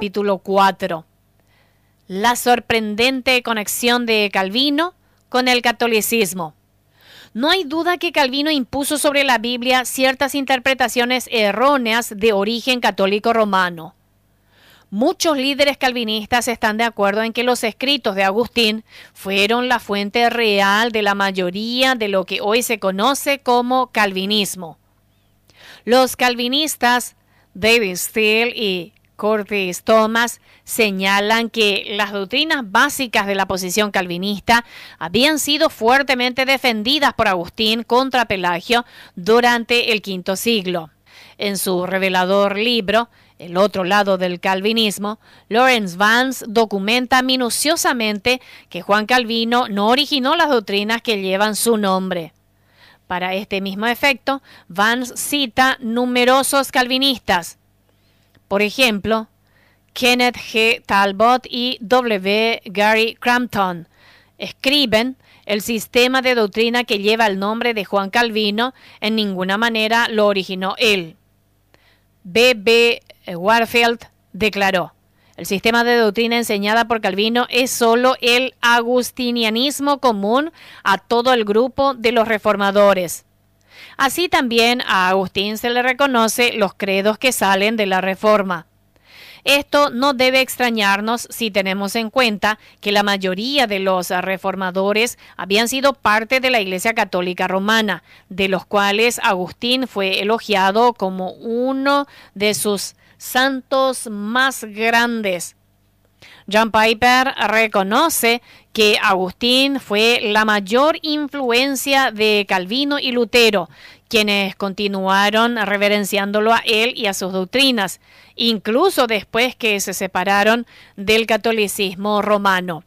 capítulo 4. La sorprendente conexión de Calvino con el catolicismo. No hay duda que Calvino impuso sobre la Biblia ciertas interpretaciones erróneas de origen católico romano. Muchos líderes calvinistas están de acuerdo en que los escritos de Agustín fueron la fuente real de la mayoría de lo que hoy se conoce como calvinismo. Los calvinistas David Steele y Curtis Thomas señalan que las doctrinas básicas de la posición calvinista habían sido fuertemente defendidas por Agustín contra Pelagio durante el quinto siglo. En su revelador libro, El otro lado del calvinismo, Lawrence Vance documenta minuciosamente que Juan Calvino no originó las doctrinas que llevan su nombre. Para este mismo efecto, Vance cita numerosos calvinistas, por ejemplo, Kenneth G. Talbot y W. Gary Crampton escriben el sistema de doctrina que lleva el nombre de Juan Calvino en ninguna manera lo originó él. B. B. Warfield declaró, el sistema de doctrina enseñada por Calvino es solo el agustinianismo común a todo el grupo de los reformadores. Así también a Agustín se le reconoce los credos que salen de la Reforma. Esto no debe extrañarnos si tenemos en cuenta que la mayoría de los reformadores habían sido parte de la Iglesia Católica Romana, de los cuales Agustín fue elogiado como uno de sus santos más grandes. John Piper reconoce que Agustín fue la mayor influencia de Calvino y Lutero, quienes continuaron reverenciándolo a él y a sus doctrinas, incluso después que se separaron del catolicismo romano.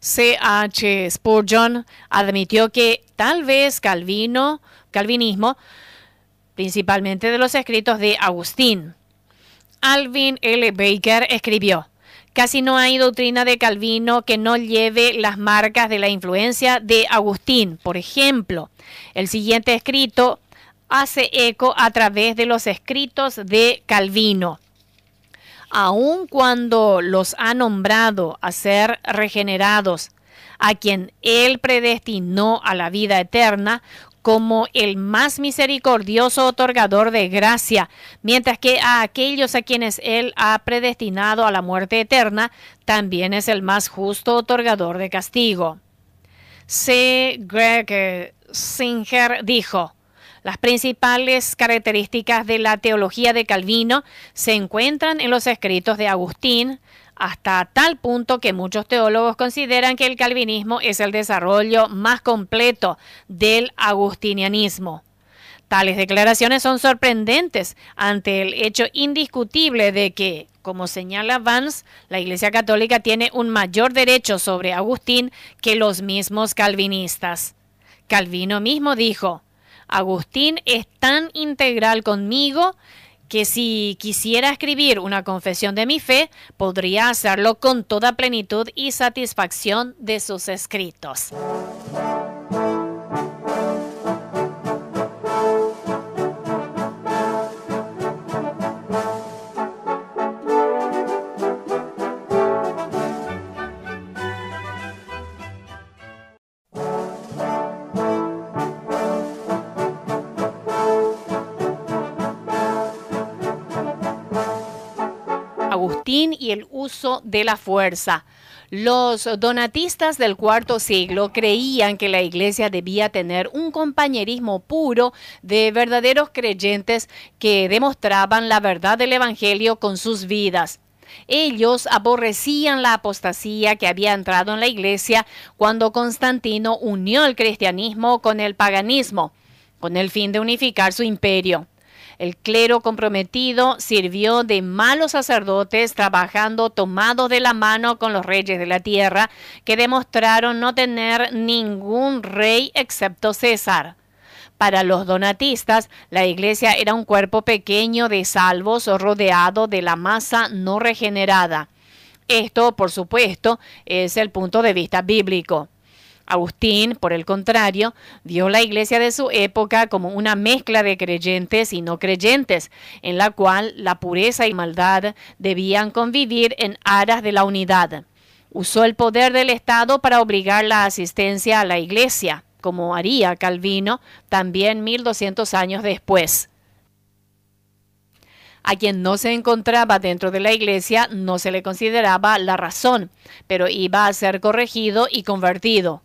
C. H. Spurgeon admitió que tal vez Calvino, calvinismo, principalmente de los escritos de Agustín. Alvin L. Baker escribió, Casi no hay doctrina de Calvino que no lleve las marcas de la influencia de Agustín. Por ejemplo, el siguiente escrito hace eco a través de los escritos de Calvino. Aun cuando los ha nombrado a ser regenerados, a quien él predestinó a la vida eterna, como el más misericordioso otorgador de gracia, mientras que a aquellos a quienes Él ha predestinado a la muerte eterna, también es el más justo otorgador de castigo. C. Greg Singer dijo, las principales características de la teología de Calvino se encuentran en los escritos de Agustín, hasta tal punto que muchos teólogos consideran que el calvinismo es el desarrollo más completo del agustinianismo. Tales declaraciones son sorprendentes ante el hecho indiscutible de que, como señala Vance, la Iglesia Católica tiene un mayor derecho sobre Agustín que los mismos calvinistas. Calvino mismo dijo, Agustín es tan integral conmigo que si quisiera escribir una confesión de mi fe, podría hacerlo con toda plenitud y satisfacción de sus escritos. Y el uso de la fuerza. Los donatistas del cuarto siglo creían que la iglesia debía tener un compañerismo puro de verdaderos creyentes que demostraban la verdad del Evangelio con sus vidas. Ellos aborrecían la apostasía que había entrado en la iglesia cuando Constantino unió el cristianismo con el paganismo, con el fin de unificar su imperio. El clero comprometido sirvió de malos sacerdotes trabajando tomados de la mano con los reyes de la tierra, que demostraron no tener ningún rey excepto César. Para los donatistas, la iglesia era un cuerpo pequeño de salvos rodeado de la masa no regenerada. Esto, por supuesto, es el punto de vista bíblico. Agustín, por el contrario, vio la iglesia de su época como una mezcla de creyentes y no creyentes, en la cual la pureza y maldad debían convivir en aras de la unidad. Usó el poder del Estado para obligar la asistencia a la iglesia, como haría Calvino también 1200 años después. A quien no se encontraba dentro de la iglesia no se le consideraba la razón, pero iba a ser corregido y convertido.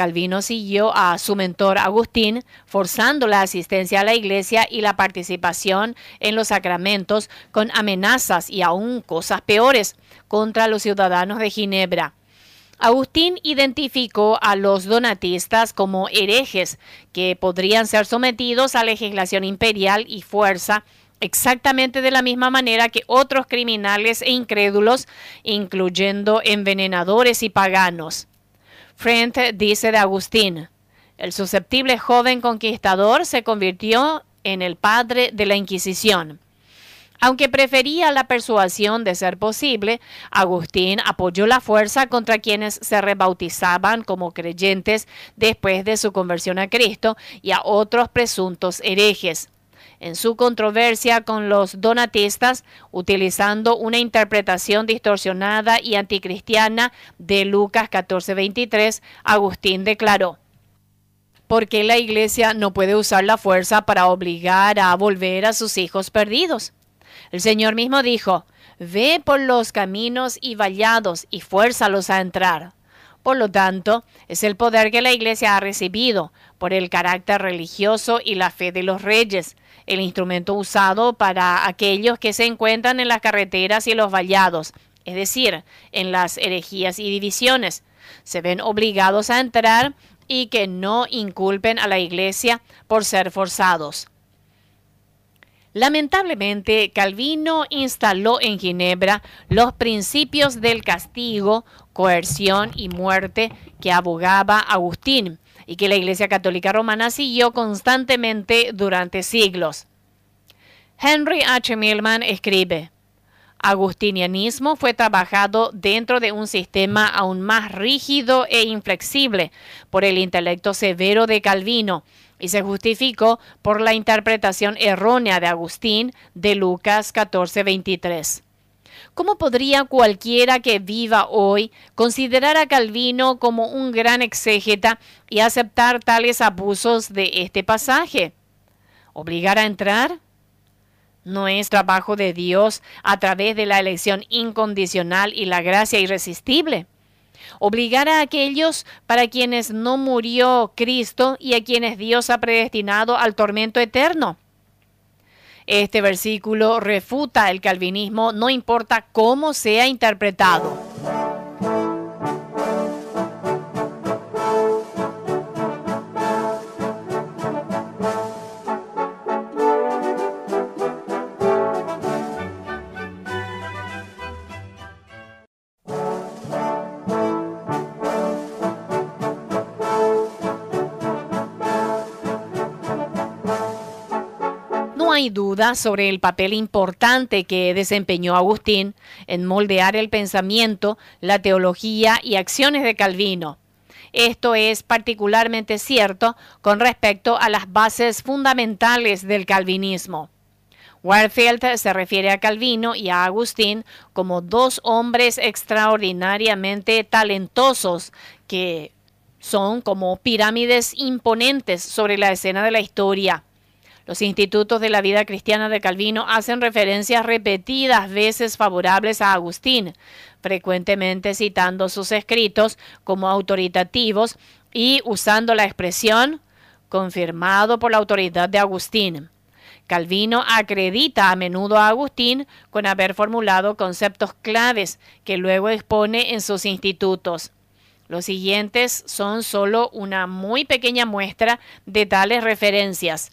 Calvino siguió a su mentor Agustín, forzando la asistencia a la iglesia y la participación en los sacramentos con amenazas y aún cosas peores contra los ciudadanos de Ginebra. Agustín identificó a los donatistas como herejes que podrían ser sometidos a legislación imperial y fuerza exactamente de la misma manera que otros criminales e incrédulos, incluyendo envenenadores y paganos. Friend dice de Agustín, el susceptible joven conquistador se convirtió en el padre de la Inquisición. Aunque prefería la persuasión de ser posible, Agustín apoyó la fuerza contra quienes se rebautizaban como creyentes después de su conversión a Cristo y a otros presuntos herejes en su controversia con los donatistas, utilizando una interpretación distorsionada y anticristiana de Lucas 14:23, Agustín declaró, ¿por qué la iglesia no puede usar la fuerza para obligar a volver a sus hijos perdidos? El Señor mismo dijo, Ve por los caminos y vallados y fuérzalos a entrar. Por lo tanto, es el poder que la Iglesia ha recibido por el carácter religioso y la fe de los reyes, el instrumento usado para aquellos que se encuentran en las carreteras y los vallados, es decir, en las herejías y divisiones. Se ven obligados a entrar y que no inculpen a la iglesia por ser forzados. Lamentablemente, Calvino instaló en Ginebra los principios del castigo, coerción y muerte que abogaba Agustín, y que la Iglesia Católica Romana siguió constantemente durante siglos. Henry H. Millman escribe, Agustinianismo fue trabajado dentro de un sistema aún más rígido e inflexible por el intelecto severo de Calvino y se justificó por la interpretación errónea de Agustín de Lucas 14:23. ¿Cómo podría cualquiera que viva hoy considerar a Calvino como un gran exégeta y aceptar tales abusos de este pasaje? ¿Obligar a entrar? ¿No es trabajo de Dios a través de la elección incondicional y la gracia irresistible? Obligar a aquellos para quienes no murió Cristo y a quienes Dios ha predestinado al tormento eterno. Este versículo refuta el calvinismo, no importa cómo sea interpretado. Hay duda sobre el papel importante que desempeñó Agustín en moldear el pensamiento, la teología y acciones de Calvino. Esto es particularmente cierto con respecto a las bases fundamentales del calvinismo. Warfield se refiere a Calvino y a Agustín como dos hombres extraordinariamente talentosos que son como pirámides imponentes sobre la escena de la historia. Los institutos de la vida cristiana de Calvino hacen referencias repetidas veces favorables a Agustín, frecuentemente citando sus escritos como autoritativos y usando la expresión confirmado por la autoridad de Agustín. Calvino acredita a menudo a Agustín con haber formulado conceptos claves que luego expone en sus institutos. Los siguientes son solo una muy pequeña muestra de tales referencias.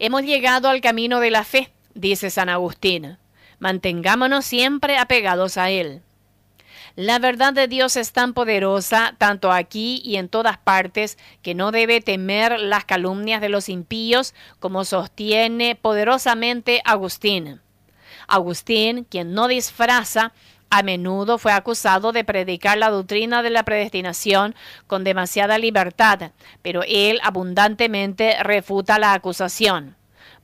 Hemos llegado al camino de la fe, dice San Agustín. Mantengámonos siempre apegados a él. La verdad de Dios es tan poderosa, tanto aquí y en todas partes, que no debe temer las calumnias de los impíos, como sostiene poderosamente Agustín. Agustín, quien no disfraza, A menudo fue acusado de predicar la doctrina de la predestinación con demasiada libertad, pero él abundantemente refuta la acusación,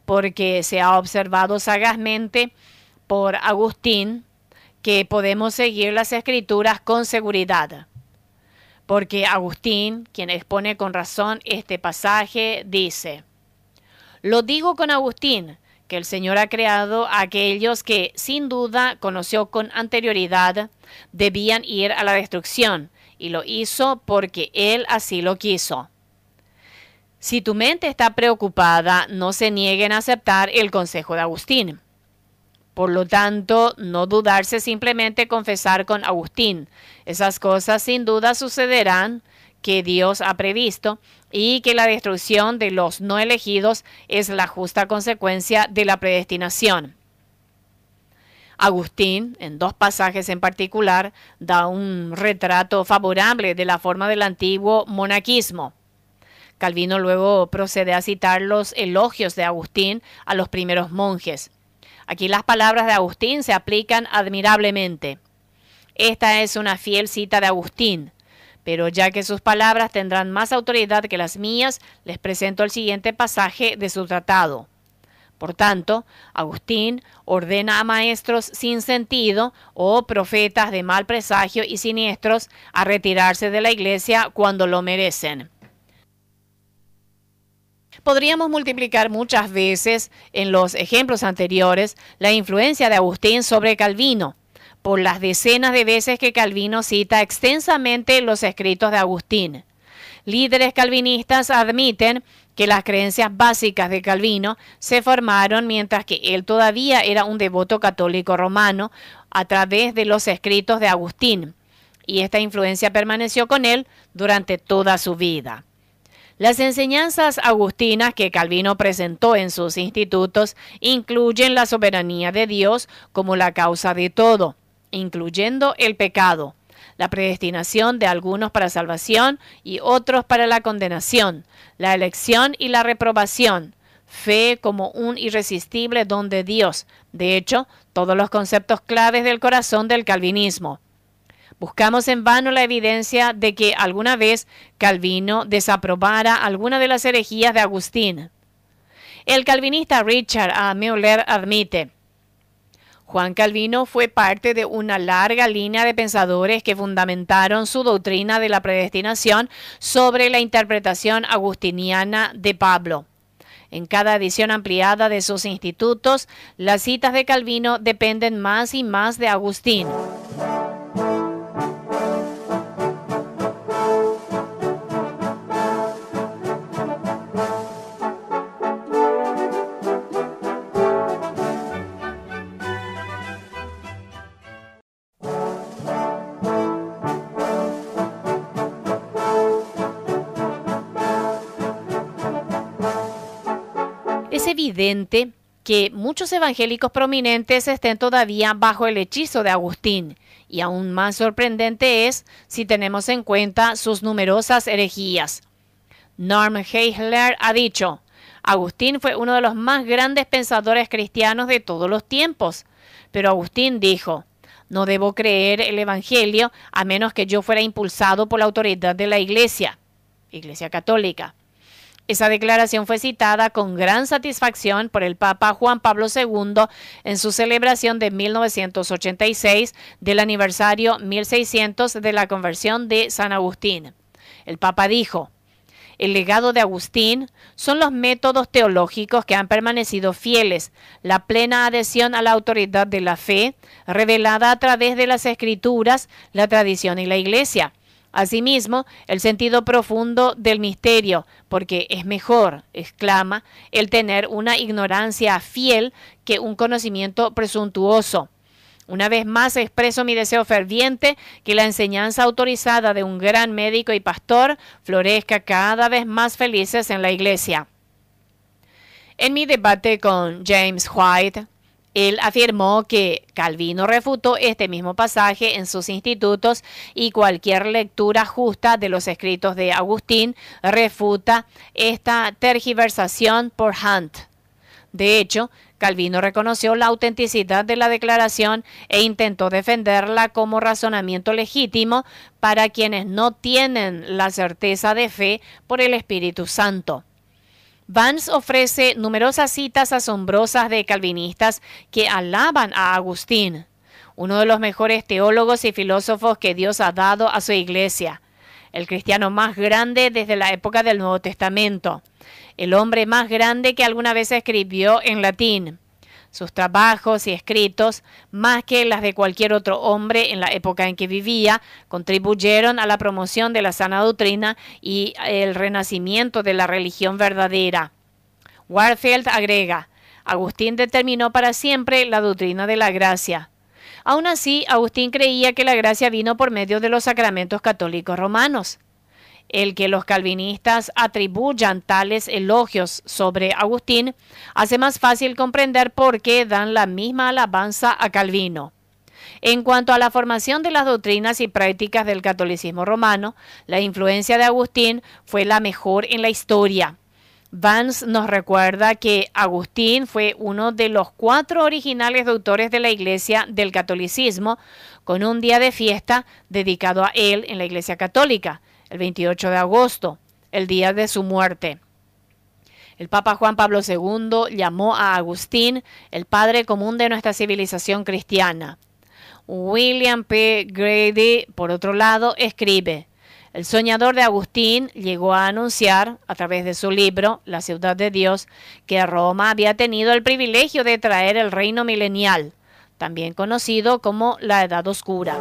porque se ha observado sagazmente por Agustín que podemos seguir las escrituras con seguridad. Porque Agustín, quien expone con razón este pasaje, dice, lo digo con Agustín, que el Señor ha creado a aquellos que sin duda conoció con anterioridad debían ir a la destrucción, y lo hizo porque Él así lo quiso. Si tu mente está preocupada, no se nieguen a aceptar el consejo de Agustín. Por lo tanto, no dudarse simplemente confesar con Agustín. Esas cosas sin duda sucederán que Dios ha previsto y que la destrucción de los no elegidos es la justa consecuencia de la predestinación. Agustín, en dos pasajes en particular, da un retrato favorable de la forma del antiguo monaquismo. Calvino luego procede a citar los elogios de Agustín a los primeros monjes. Aquí las palabras de Agustín se aplican admirablemente. Esta es una fiel cita de Agustín, pero ya que sus palabras tendrán más autoridad que las mías, les presento el siguiente pasaje de su tratado. Por tanto, Agustín ordena a maestros sin sentido o profetas de mal presagio y siniestros a retirarse de la iglesia cuando lo merecen. Podríamos multiplicar muchas veces en los ejemplos anteriores la influencia de Agustín sobre Calvino, por las decenas de veces que Calvino cita extensamente los escritos de Agustín. Líderes calvinistas admiten que las creencias básicas de Calvino se formaron mientras que él todavía era un devoto católico romano a través de los escritos de Agustín, y esta influencia permaneció con él durante toda su vida. Las enseñanzas agustinas que Calvino presentó en sus institutos incluyen la soberanía de Dios como la causa de todo, incluyendo el pecado, la predestinación de algunos para salvación y otros para la condenación, la elección y la reprobación, fe como un irresistible don de Dios, de hecho, todos los conceptos claves del corazón del calvinismo. Buscamos en vano la evidencia de que alguna vez Calvino desaprobara alguna de las herejías de Agustín. El calvinista Richard A. Müller admite, Juan Calvino fue parte de una larga línea de pensadores que fundamentaron su doctrina de la predestinación sobre la interpretación agustiniana de Pablo. En cada edición ampliada de sus institutos, las citas de Calvino dependen más y más de Agustín. Evidente que muchos evangélicos prominentes estén todavía bajo el hechizo de Agustín, y aún más sorprendente es si tenemos en cuenta sus numerosas herejías. Norm Heisler ha dicho, Agustín fue uno de los más grandes pensadores cristianos de todos los tiempos, pero Agustín dijo, no debo creer el Evangelio a menos que yo fuera impulsado por la autoridad de la Iglesia, Iglesia Católica. Esa declaración fue citada con gran satisfacción por el Papa Juan Pablo II en su celebración de 1986 del aniversario 1600 de la conversión de San Agustín. El Papa dijo, el legado de Agustín son los métodos teológicos que han permanecido fieles, la plena adhesión a la autoridad de la fe, revelada a través de las escrituras, la tradición y la iglesia Asimismo, el sentido profundo del misterio, porque es mejor, exclama, el tener una ignorancia fiel que un conocimiento presuntuoso. Una vez más expreso mi deseo ferviente que la enseñanza autorizada de un gran médico y pastor florezca cada vez más felices en la iglesia. En mi debate con James White, él afirmó que Calvino refutó este mismo pasaje en sus institutos y cualquier lectura justa de los escritos de Agustín refuta esta tergiversación por Hunt. De hecho, Calvino reconoció la autenticidad de la declaración e intentó defenderla como razonamiento legítimo para quienes no tienen la certeza de fe por el Espíritu Santo. Vance ofrece numerosas citas asombrosas de calvinistas que alaban a Agustín, uno de los mejores teólogos y filósofos que Dios ha dado a su iglesia, el cristiano más grande desde la época del Nuevo Testamento el hombre más grande que alguna vez escribió en latín. Sus trabajos y escritos, más que las de cualquier otro hombre en la época en que vivía, contribuyeron a la promoción de la sana doctrina y el renacimiento de la religión verdadera. Warfield agrega, Agustín determinó para siempre la doctrina de la gracia. Aún así, Agustín creía que la gracia vino por medio de los sacramentos católicos romanos. El que los calvinistas atribuyan tales elogios sobre Agustín hace más fácil comprender por qué dan la misma alabanza a Calvino. En cuanto a la formación de las doctrinas y prácticas del catolicismo romano, la influencia de Agustín fue la mejor en la historia. Vance nos recuerda que Agustín fue uno de los cuatro originales doctores de la Iglesia del catolicismo, con un día de fiesta dedicado a él en la Iglesia católica el 28 de agosto, el día de su muerte. El Papa Juan Pablo II llamó a Agustín el padre común de nuestra civilización cristiana. William P. Grady, por otro lado, escribe, el soñador de Agustín llegó a anunciar, a través de su libro, La ciudad de Dios, que Roma había tenido el privilegio de traer el reino milenial, también conocido como la Edad Oscura.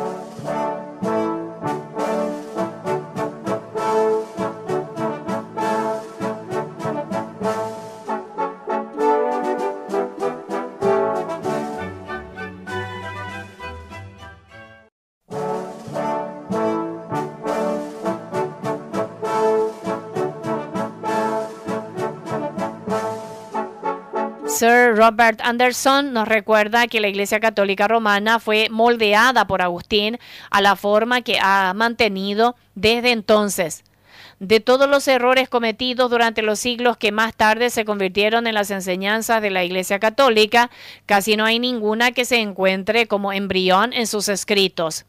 Robert Anderson nos recuerda que la Iglesia Católica Romana fue moldeada por Agustín a la forma que ha mantenido desde entonces. De todos los errores cometidos durante los siglos que más tarde se convirtieron en las enseñanzas de la Iglesia Católica, casi no hay ninguna que se encuentre como embrión en sus escritos.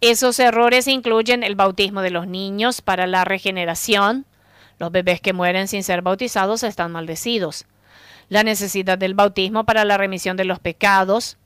Esos errores incluyen el bautismo de los niños para la regeneración. Los bebés que mueren sin ser bautizados están maldecidos la necesidad del bautismo para la remisión de los pecados,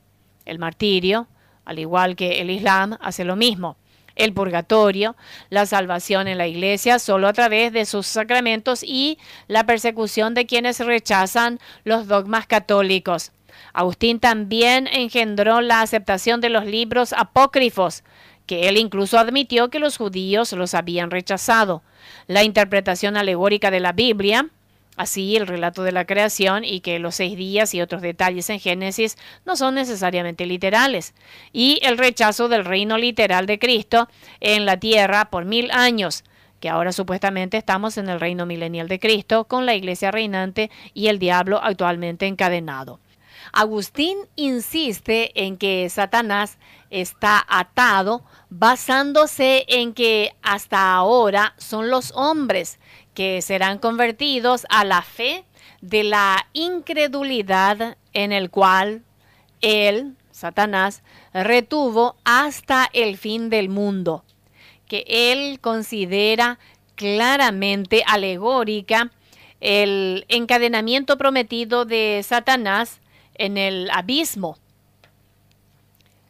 el martirio, al igual que el Islam, hace lo mismo. El purgatorio, la salvación en la iglesia solo a través de sus sacramentos y la persecución de quienes rechazan los dogmas católicos. Agustín también engendró la aceptación de los libros apócrifos, que él incluso admitió que los judíos los habían rechazado. La interpretación alegórica de la Biblia, Así, el relato de la creación y que los seis días y otros detalles en Génesis no son necesariamente literales. Y el rechazo del reino literal de Cristo en la tierra por mil años, que ahora supuestamente estamos en el reino milenial de Cristo con la iglesia reinante y el diablo actualmente encadenado. Agustín insiste en que Satanás está atado basándose en que hasta ahora son los hombres que serán convertidos a la fe de la incredulidad en el cual él, Satanás, retuvo hasta el fin del mundo, que él considera claramente alegórica el encadenamiento prometido de Satanás en el abismo.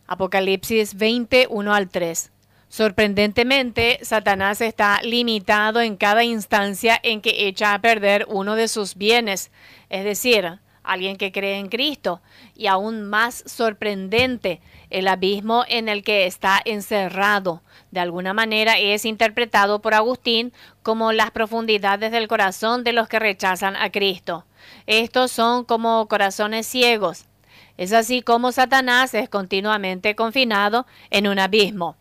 Apocalipsis 20, 1 al 3. Sorprendentemente, Satanás está limitado en cada instancia en que echa a perder uno de sus bienes, es decir, alguien que cree en Cristo, y aún más sorprendente, el abismo en el que está encerrado. De alguna manera es interpretado por Agustín como las profundidades del corazón de los que rechazan a Cristo. Estos son como corazones ciegos. Es así como Satanás es continuamente confinado en un abismo.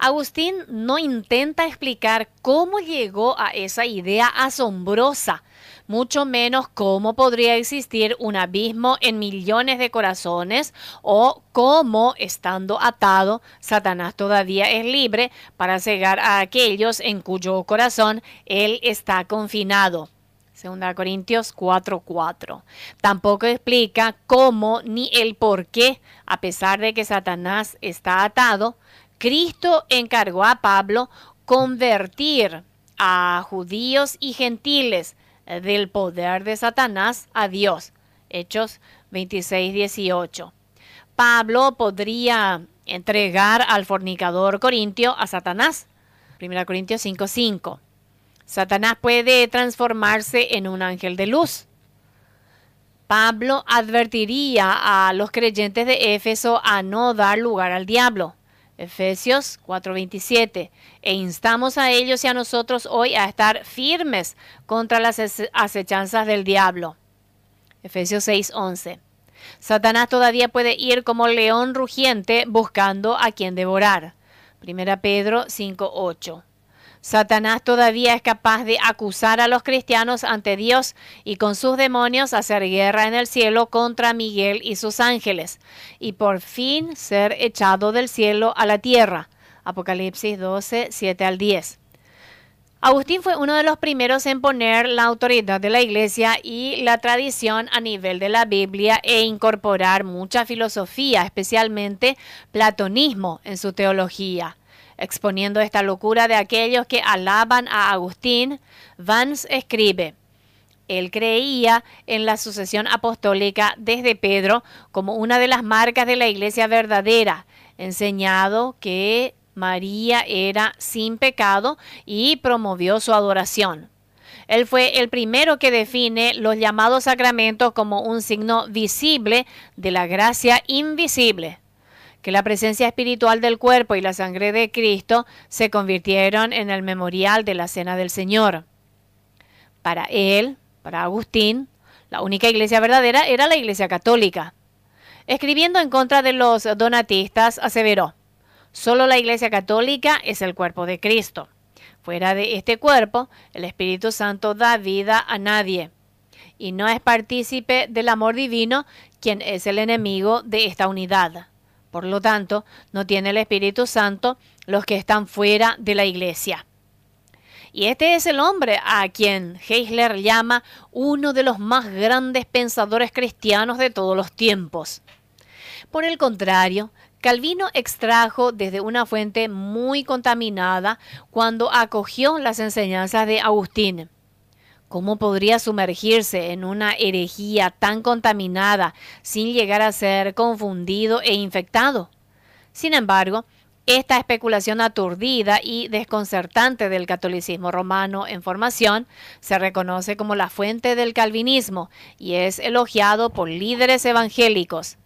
Agustín no intenta explicar cómo llegó a esa idea asombrosa, mucho menos cómo podría existir un abismo en millones de corazones o cómo, estando atado, Satanás todavía es libre para cegar a aquellos en cuyo corazón él está confinado. 2 Corintios 4:4. Tampoco explica cómo ni el por qué, a pesar de que Satanás está atado, Cristo encargó a Pablo convertir a judíos y gentiles del poder de Satanás a Dios. Hechos 26:18. Pablo podría entregar al fornicador corintio a Satanás. 1 Corintios 5:5. Satanás puede transformarse en un ángel de luz. Pablo advertiría a los creyentes de Éfeso a no dar lugar al diablo. Efesios 4:27. E instamos a ellos y a nosotros hoy a estar firmes contra las acechanzas del diablo. Efesios 6:11. Satanás todavía puede ir como león rugiente buscando a quien devorar. 1 Pedro 5:8. Satanás todavía es capaz de acusar a los cristianos ante Dios y con sus demonios hacer guerra en el cielo contra Miguel y sus ángeles, y por fin ser echado del cielo a la tierra. Apocalipsis 12, 7 al 10. Agustín fue uno de los primeros en poner la autoridad de la iglesia y la tradición a nivel de la Biblia e incorporar mucha filosofía, especialmente platonismo, en su teología. Exponiendo esta locura de aquellos que alaban a Agustín, Vance escribe, él creía en la sucesión apostólica desde Pedro como una de las marcas de la iglesia verdadera, enseñado que María era sin pecado y promovió su adoración. Él fue el primero que define los llamados sacramentos como un signo visible de la gracia invisible que la presencia espiritual del cuerpo y la sangre de Cristo se convirtieron en el memorial de la Cena del Señor. Para él, para Agustín, la única iglesia verdadera era la iglesia católica. Escribiendo en contra de los donatistas, aseveró, solo la iglesia católica es el cuerpo de Cristo. Fuera de este cuerpo, el Espíritu Santo da vida a nadie y no es partícipe del amor divino quien es el enemigo de esta unidad. Por lo tanto, no tiene el Espíritu Santo los que están fuera de la iglesia. Y este es el hombre a quien Heisler llama uno de los más grandes pensadores cristianos de todos los tiempos. Por el contrario, Calvino extrajo desde una fuente muy contaminada cuando acogió las enseñanzas de Agustín. ¿Cómo podría sumergirse en una herejía tan contaminada sin llegar a ser confundido e infectado? Sin embargo, esta especulación aturdida y desconcertante del catolicismo romano en formación se reconoce como la fuente del calvinismo y es elogiado por líderes evangélicos.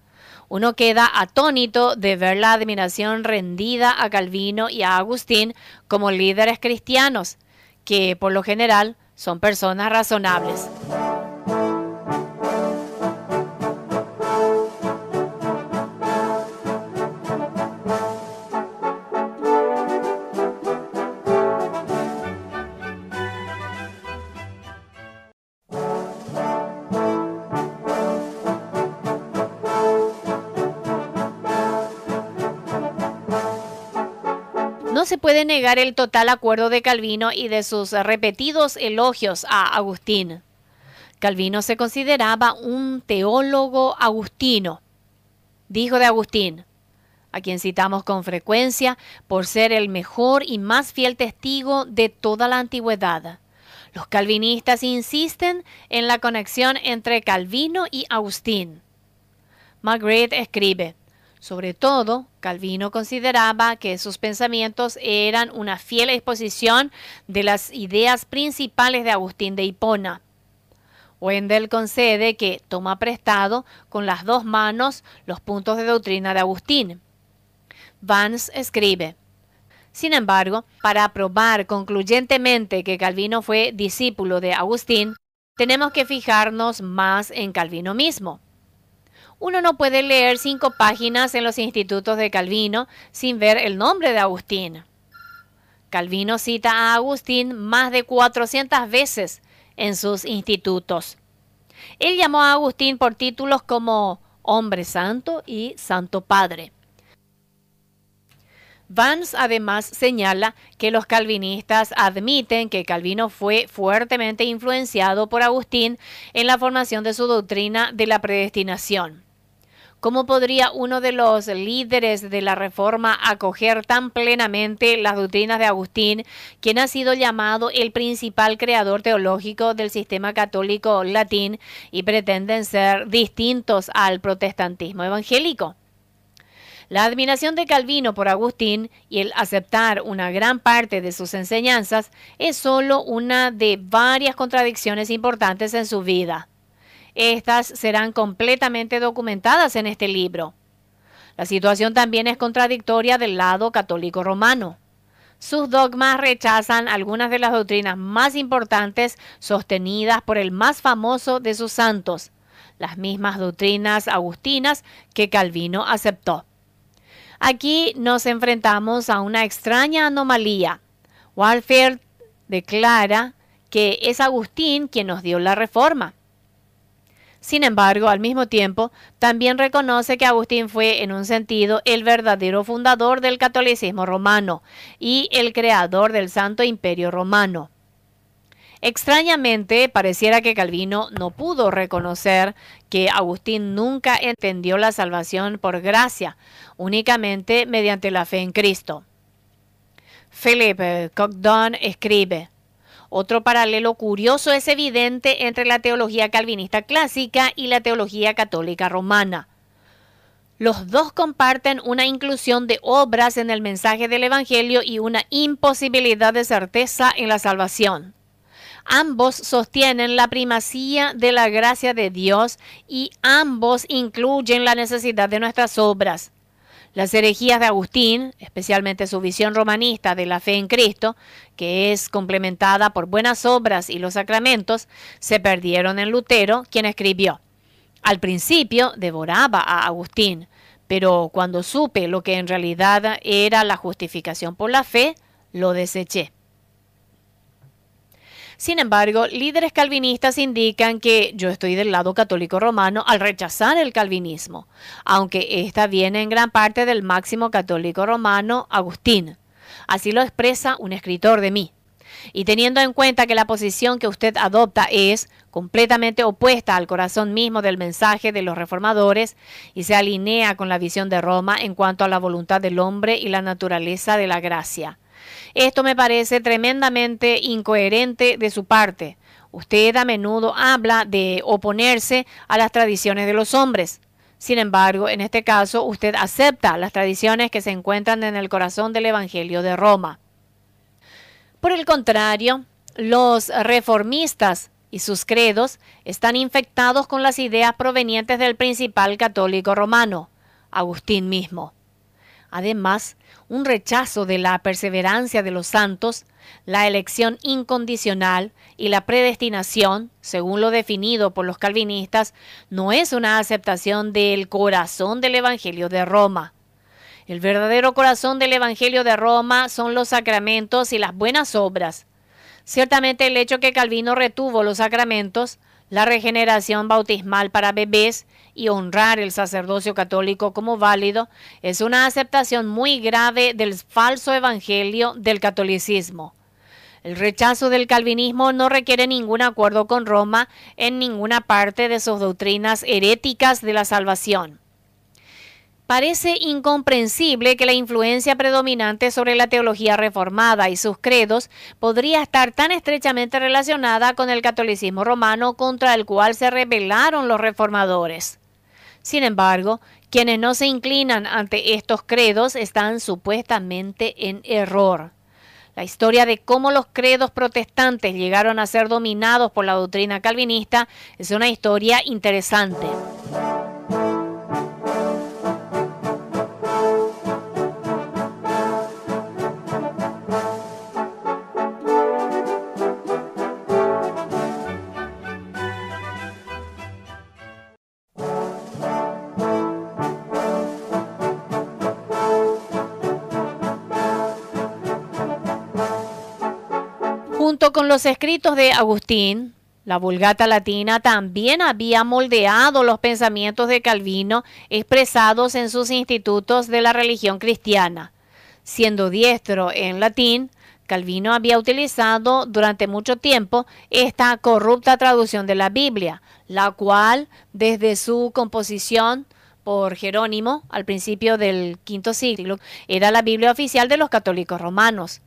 Uno queda atónito de ver la admiración rendida a Calvino y a Agustín como líderes cristianos, que por lo general son personas razonables. Se puede negar el total acuerdo de Calvino y de sus repetidos elogios a Agustín. Calvino se consideraba un teólogo agustino. Dijo de Agustín, a quien citamos con frecuencia por ser el mejor y más fiel testigo de toda la antigüedad. Los calvinistas insisten en la conexión entre Calvino y Agustín. Magritte escribe, sobre todo, Calvino consideraba que sus pensamientos eran una fiel exposición de las ideas principales de Agustín de Hipona. Wendell concede que toma prestado con las dos manos los puntos de doctrina de Agustín. Vance escribe, sin embargo, para probar concluyentemente que Calvino fue discípulo de Agustín, tenemos que fijarnos más en Calvino mismo. Uno no puede leer cinco páginas en los institutos de Calvino sin ver el nombre de Agustín. Calvino cita a Agustín más de 400 veces en sus institutos. Él llamó a Agustín por títulos como hombre santo y santo padre. Vance además señala que los calvinistas admiten que Calvino fue fuertemente influenciado por Agustín en la formación de su doctrina de la predestinación. ¿Cómo podría uno de los líderes de la Reforma acoger tan plenamente las doctrinas de Agustín, quien ha sido llamado el principal creador teológico del sistema católico latín y pretenden ser distintos al protestantismo evangélico? La admiración de Calvino por Agustín y el aceptar una gran parte de sus enseñanzas es solo una de varias contradicciones importantes en su vida. Estas serán completamente documentadas en este libro. La situación también es contradictoria del lado católico romano. Sus dogmas rechazan algunas de las doctrinas más importantes sostenidas por el más famoso de sus santos, las mismas doctrinas agustinas que Calvino aceptó. Aquí nos enfrentamos a una extraña anomalía. Walfield declara que es Agustín quien nos dio la reforma. Sin embargo, al mismo tiempo, también reconoce que Agustín fue, en un sentido, el verdadero fundador del catolicismo romano y el creador del Santo Imperio Romano. Extrañamente, pareciera que Calvino no pudo reconocer que Agustín nunca entendió la salvación por gracia, únicamente mediante la fe en Cristo. Philip Cogdon escribe, otro paralelo curioso es evidente entre la teología calvinista clásica y la teología católica romana. Los dos comparten una inclusión de obras en el mensaje del Evangelio y una imposibilidad de certeza en la salvación. Ambos sostienen la primacía de la gracia de Dios y ambos incluyen la necesidad de nuestras obras. Las herejías de Agustín, especialmente su visión romanista de la fe en Cristo, que es complementada por buenas obras y los sacramentos, se perdieron en Lutero, quien escribió, al principio devoraba a Agustín, pero cuando supe lo que en realidad era la justificación por la fe, lo deseché. Sin embargo, líderes calvinistas indican que yo estoy del lado católico romano al rechazar el calvinismo, aunque esta viene en gran parte del máximo católico romano, Agustín. Así lo expresa un escritor de mí. Y teniendo en cuenta que la posición que usted adopta es completamente opuesta al corazón mismo del mensaje de los reformadores y se alinea con la visión de Roma en cuanto a la voluntad del hombre y la naturaleza de la gracia. Esto me parece tremendamente incoherente de su parte. Usted a menudo habla de oponerse a las tradiciones de los hombres. Sin embargo, en este caso, usted acepta las tradiciones que se encuentran en el corazón del Evangelio de Roma. Por el contrario, los reformistas y sus credos están infectados con las ideas provenientes del principal católico romano, Agustín mismo. Además, un rechazo de la perseverancia de los santos, la elección incondicional y la predestinación, según lo definido por los calvinistas, no es una aceptación del corazón del Evangelio de Roma. El verdadero corazón del Evangelio de Roma son los sacramentos y las buenas obras. Ciertamente el hecho que Calvino retuvo los sacramentos, la regeneración bautismal para bebés y honrar el sacerdocio católico como válido es una aceptación muy grave del falso evangelio del catolicismo. El rechazo del calvinismo no requiere ningún acuerdo con Roma en ninguna parte de sus doctrinas heréticas de la salvación. Parece incomprensible que la influencia predominante sobre la teología reformada y sus credos podría estar tan estrechamente relacionada con el catolicismo romano contra el cual se rebelaron los reformadores. Sin embargo, quienes no se inclinan ante estos credos están supuestamente en error. La historia de cómo los credos protestantes llegaron a ser dominados por la doctrina calvinista es una historia interesante. Los escritos de Agustín, la Vulgata Latina también había moldeado los pensamientos de Calvino expresados en sus institutos de la religión cristiana. Siendo diestro en latín, Calvino había utilizado durante mucho tiempo esta corrupta traducción de la Biblia, la cual desde su composición por Jerónimo al principio del quinto siglo era la Biblia oficial de los católicos romanos.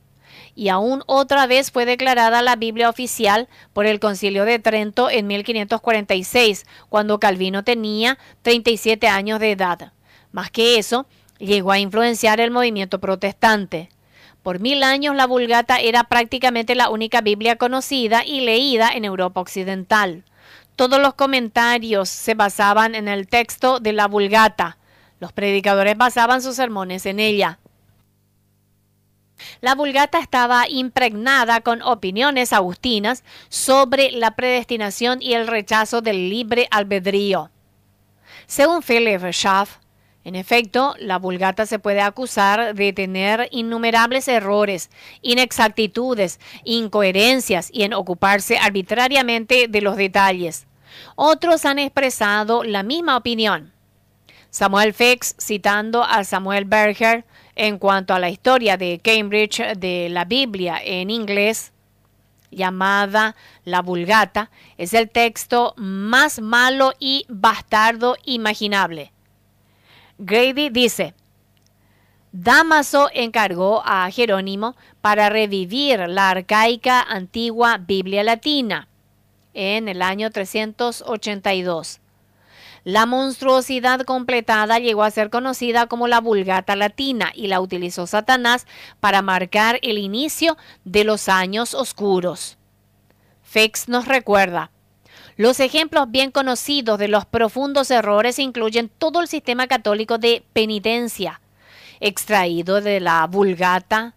Y aún otra vez fue declarada la Biblia oficial por el Concilio de Trento en 1546, cuando Calvino tenía 37 años de edad. Más que eso, llegó a influenciar el movimiento protestante. Por mil años la Vulgata era prácticamente la única Biblia conocida y leída en Europa Occidental. Todos los comentarios se basaban en el texto de la Vulgata. Los predicadores basaban sus sermones en ella. La Vulgata estaba impregnada con opiniones agustinas sobre la predestinación y el rechazo del libre albedrío. Según Philip Schaff, en efecto, la Vulgata se puede acusar de tener innumerables errores, inexactitudes, incoherencias y en ocuparse arbitrariamente de los detalles. Otros han expresado la misma opinión. Samuel Fix, citando a Samuel Berger en cuanto a la historia de Cambridge de la Biblia en inglés, llamada la Vulgata, es el texto más malo y bastardo imaginable. Grady dice, Damaso encargó a Jerónimo para revivir la arcaica antigua Biblia latina en el año 382. La monstruosidad completada llegó a ser conocida como la Vulgata Latina y la utilizó Satanás para marcar el inicio de los años oscuros. Fex nos recuerda, los ejemplos bien conocidos de los profundos errores incluyen todo el sistema católico de penitencia, extraído de la vulgata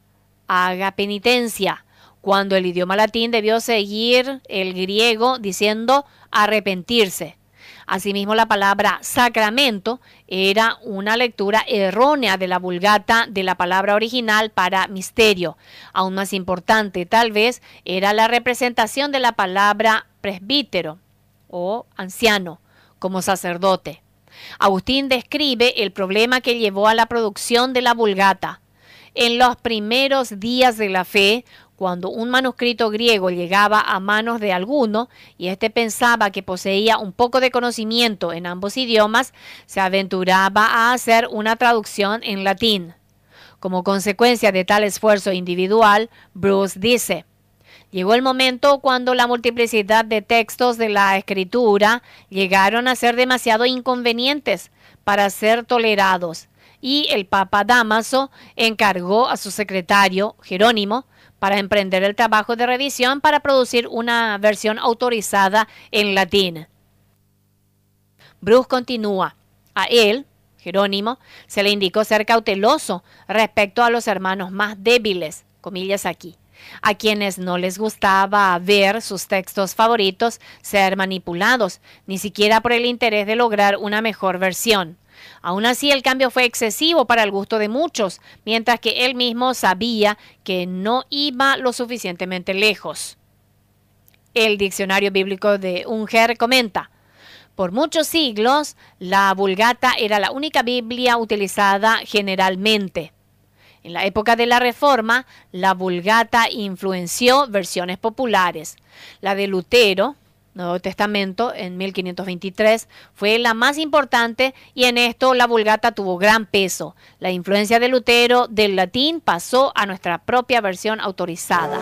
haga penitencia, cuando el idioma latín debió seguir el griego diciendo arrepentirse. Asimismo, la palabra sacramento era una lectura errónea de la vulgata de la palabra original para misterio. Aún más importante, tal vez, era la representación de la palabra presbítero o anciano como sacerdote. Agustín describe el problema que llevó a la producción de la Vulgata. En los primeros días de la fe, cuando un manuscrito griego llegaba a manos de alguno y éste pensaba que poseía un poco de conocimiento en ambos idiomas, se aventuraba a hacer una traducción en latín. Como consecuencia de tal esfuerzo individual, Bruce dice, Llegó el momento cuando la multiplicidad de textos de la escritura llegaron a ser demasiado inconvenientes para ser tolerados y el Papa Damaso encargó a su secretario, Jerónimo, para emprender el trabajo de revisión para producir una versión autorizada en latín. Bruce continúa. A él, Jerónimo, se le indicó ser cauteloso respecto a los hermanos más débiles, comillas aquí a quienes no les gustaba ver sus textos favoritos ser manipulados, ni siquiera por el interés de lograr una mejor versión. Aún así, el cambio fue excesivo para el gusto de muchos, mientras que él mismo sabía que no iba lo suficientemente lejos. El diccionario bíblico de Unger comenta, por muchos siglos, la Vulgata era la única Biblia utilizada generalmente. En la época de la Reforma, la Vulgata influenció versiones populares. La de Lutero, Nuevo Testamento, en 1523, fue la más importante y en esto la Vulgata tuvo gran peso. La influencia de Lutero del latín pasó a nuestra propia versión autorizada.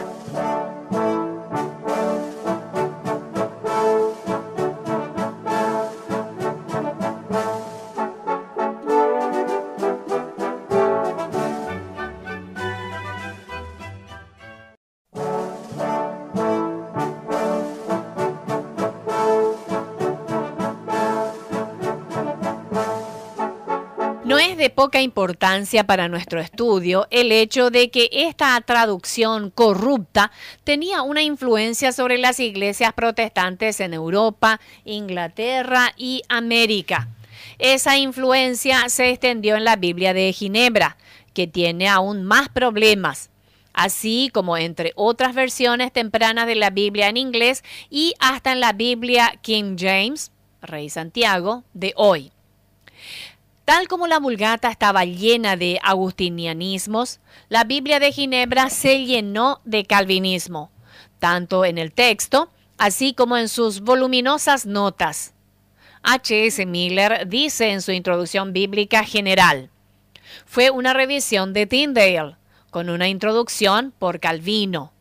De poca importancia para nuestro estudio el hecho de que esta traducción corrupta tenía una influencia sobre las iglesias protestantes en Europa, Inglaterra y América. Esa influencia se extendió en la Biblia de Ginebra, que tiene aún más problemas así como entre otras versiones tempranas de la Biblia en inglés y hasta en la Biblia King James, Rey Santiago, de hoy. Tal como la Vulgata estaba llena de agustinianismos, la Biblia de Ginebra se llenó de calvinismo, tanto en el texto, así como en sus voluminosas notas. H. S. Miller dice en su introducción bíblica general, fue una revisión de Tyndale, con una introducción por Calvino.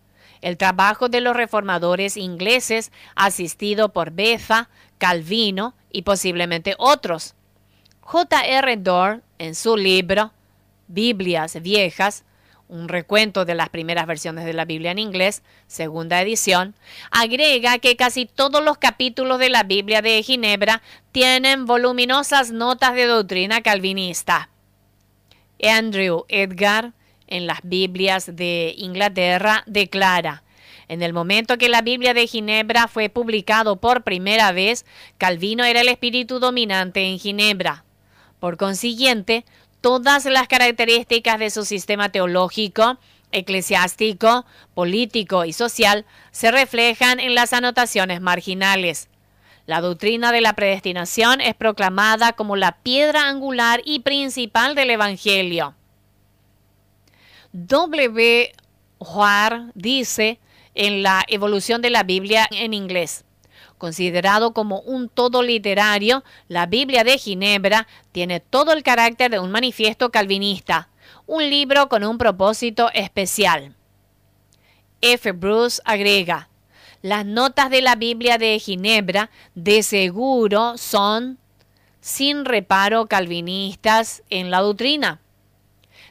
El trabajo de los reformadores ingleses, asistido por Beza, Calvino y posiblemente otros. J. R. Dorr, en su libro Biblias Viejas, un recuento de las primeras versiones de la Biblia en inglés, segunda edición, agrega que casi todos los capítulos de la Biblia de Ginebra tienen voluminosas notas de doctrina calvinista. Andrew Edgar, en las Biblias de Inglaterra, declara, en el momento que la Biblia de Ginebra fue publicado por primera vez, Calvino era el espíritu dominante en Ginebra. Por consiguiente, todas las características de su sistema teológico, eclesiástico, político y social se reflejan en las anotaciones marginales. La doctrina de la predestinación es proclamada como la piedra angular y principal del Evangelio. W. Huar dice en la evolución de la Biblia en inglés. Considerado como un todo literario, la Biblia de Ginebra tiene todo el carácter de un manifiesto calvinista, un libro con un propósito especial. F. Bruce agrega, las notas de la Biblia de Ginebra de seguro son sin reparo calvinistas en la doctrina.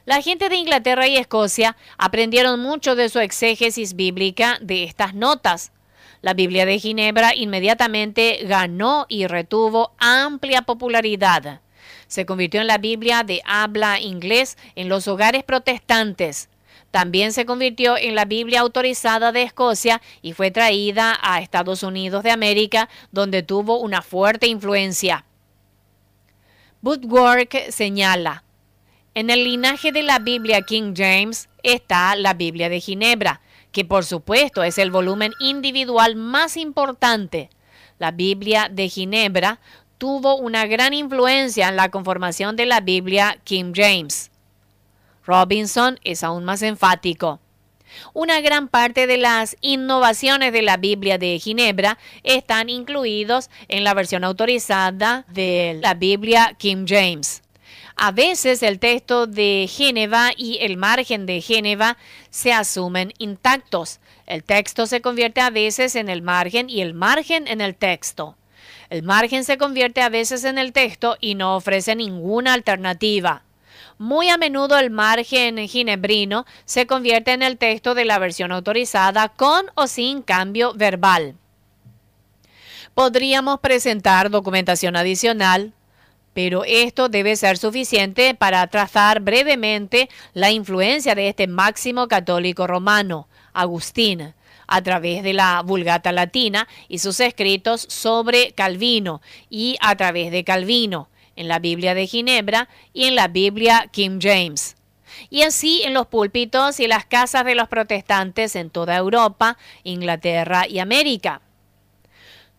La gente de Inglaterra y Escocia aprendieron mucho de su exégesis bíblica de estas notas. La Biblia de Ginebra inmediatamente ganó y retuvo amplia popularidad. Se convirtió en la Biblia de habla inglés en los hogares protestantes. También se convirtió en la Biblia autorizada de Escocia y fue traída a Estados Unidos de América, donde tuvo una fuerte influencia. Woodwork señala, en el linaje de la Biblia King James está la Biblia de Ginebra, que por supuesto es el volumen individual más importante. La Biblia de Ginebra tuvo una gran influencia en la conformación de la Biblia King James. Robinson es aún más enfático. Una gran parte de las innovaciones de la Biblia de Ginebra están incluidos en la versión autorizada de la Biblia King James. A veces el texto de Génova y el margen de Génova se asumen intactos. El texto se convierte a veces en el margen y el margen en el texto. El margen se convierte a veces en el texto y no ofrece ninguna alternativa. Muy a menudo el margen ginebrino se convierte en el texto de la versión autorizada con o sin cambio verbal. Podríamos presentar documentación adicional pero esto debe ser suficiente para trazar brevemente la influencia de este máximo católico romano, Agustín, a través de la Vulgata Latina y sus escritos sobre Calvino y a través de Calvino en la Biblia de Ginebra y en la Biblia King James. Y así en los púlpitos y las casas de los protestantes en toda Europa, Inglaterra y América.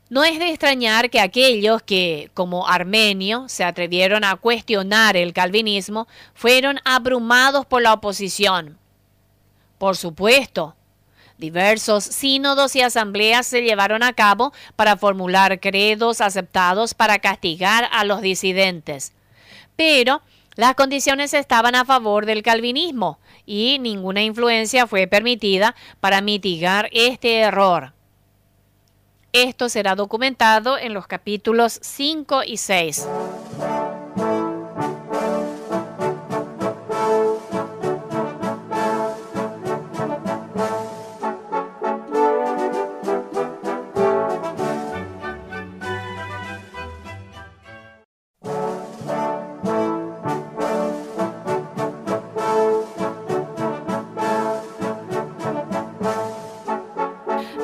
No es de extrañar que aquellos que, como Armenio, se atrevieron a cuestionar el calvinismo, fueron abrumados por la oposición. Por supuesto, diversos sínodos y asambleas se llevaron a cabo para formular credos aceptados para castigar a los disidentes. Pero las condiciones estaban a favor del calvinismo y ninguna influencia fue permitida para mitigar este error. Esto será documentado en los capítulos 5 y 6.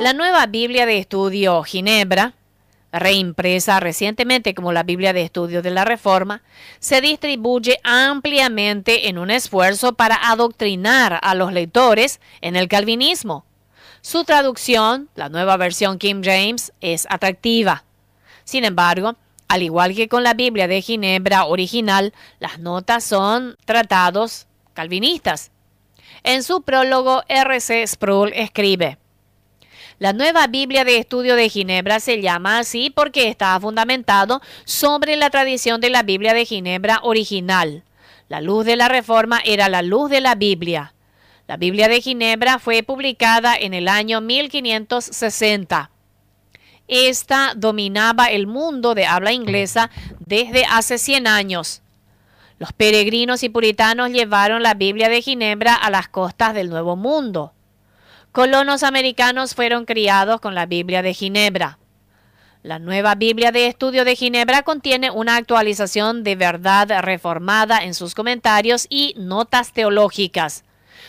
La nueva Biblia de Estudio Ginebra, reimpresa recientemente como la Biblia de Estudio de la Reforma, se distribuye ampliamente en un esfuerzo para adoctrinar a los lectores en el calvinismo. Su traducción, la nueva versión King James, es atractiva. Sin embargo, Al igual que con la Biblia de Ginebra original, las notas son tratados calvinistas. En su prólogo, R.C. Sproul escribe, la nueva Biblia de Estudio de Ginebra se llama así porque está fundamentado sobre la tradición de la Biblia de Ginebra original. La luz de la Reforma era la luz de la Biblia. La Biblia de Ginebra fue publicada en el año 1560. Esta dominaba el mundo de habla inglesa desde hace 100 años. Los peregrinos y puritanos llevaron la Biblia de Ginebra a las costas del Nuevo Mundo. Colonos americanos fueron criados con la Biblia de Ginebra. La nueva Biblia de Estudio de Ginebra contiene una actualización de verdad reformada en sus comentarios y notas teológicas.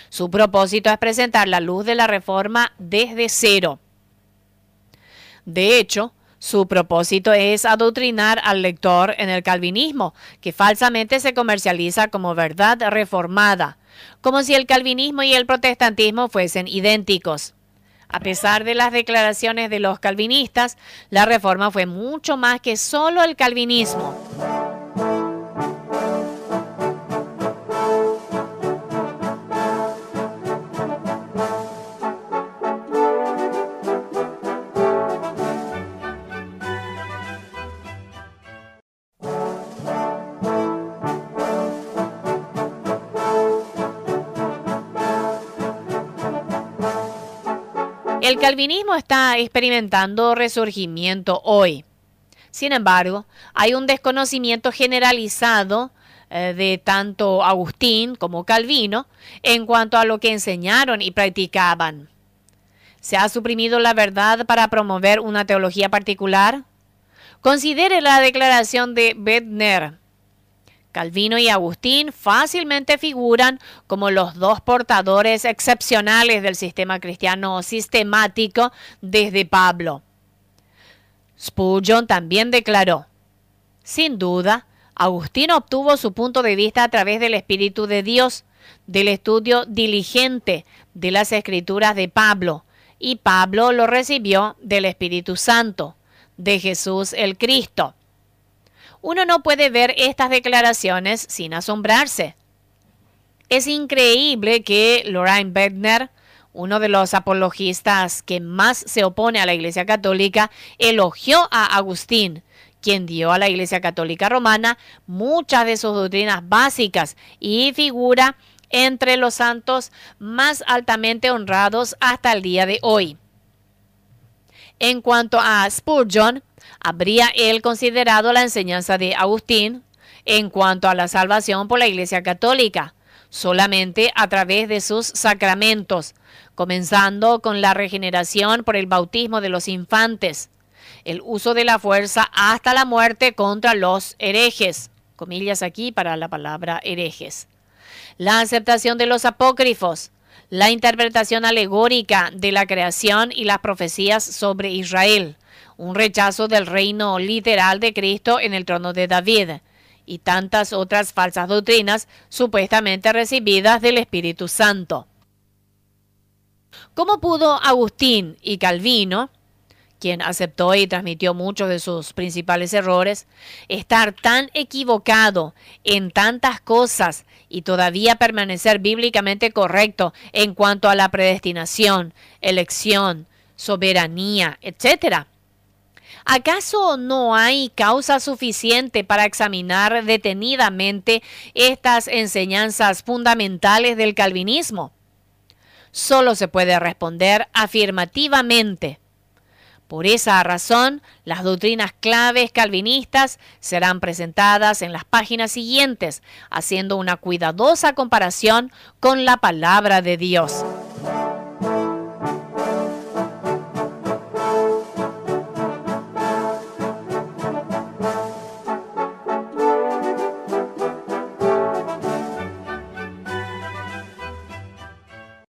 Su propósito es presentar la luz de la reforma desde cero. De hecho, su propósito es adoctrinar al lector en el calvinismo, que falsamente se comercializa como verdad reformada como si el calvinismo y el protestantismo fuesen idénticos. A pesar de las declaraciones de los calvinistas, la reforma fue mucho más que solo el calvinismo. Calvinismo está experimentando resurgimiento hoy. Sin embargo, hay un desconocimiento generalizado eh, de tanto Agustín como Calvino en cuanto a lo que enseñaron y practicaban. ¿Se ha suprimido la verdad para promover una teología particular? Considere la declaración de Bedner Calvino y Agustín fácilmente figuran como los dos portadores excepcionales del sistema cristiano sistemático desde Pablo. Spurgeon también declaró, sin duda, Agustín obtuvo su punto de vista a través del Espíritu de Dios, del estudio diligente de las escrituras de Pablo, y Pablo lo recibió del Espíritu Santo, de Jesús el Cristo. Uno no puede ver estas declaraciones sin asombrarse. Es increíble que Lorraine Bedner, uno de los apologistas que más se opone a la Iglesia Católica, elogió a Agustín, quien dio a la Iglesia Católica Romana muchas de sus doctrinas básicas y figura entre los santos más altamente honrados hasta el día de hoy. En cuanto a Spurgeon, ¿habría él considerado la enseñanza de Agustín en cuanto a la salvación por la Iglesia Católica? solamente a través de sus sacramentos, comenzando con la regeneración por el bautismo de los infantes, el uso de la fuerza hasta la muerte contra los herejes, comillas aquí para la palabra herejes, la aceptación de los apócrifos, la interpretación alegórica de la creación y las profecías sobre Israel, un rechazo del reino literal de Cristo en el trono de David y tantas otras falsas doctrinas supuestamente recibidas del Espíritu Santo. ¿Cómo pudo Agustín y Calvino quien aceptó y transmitió muchos de sus principales errores, estar tan equivocado en tantas cosas y todavía permanecer bíblicamente correcto en cuanto a la predestinación, elección, soberanía, etc. ¿Acaso no hay causa suficiente para examinar detenidamente estas enseñanzas fundamentales del calvinismo? Solo se puede responder afirmativamente por esa razón, las doctrinas claves calvinistas serán presentadas en las páginas siguientes, haciendo una cuidadosa comparación con la palabra de Dios.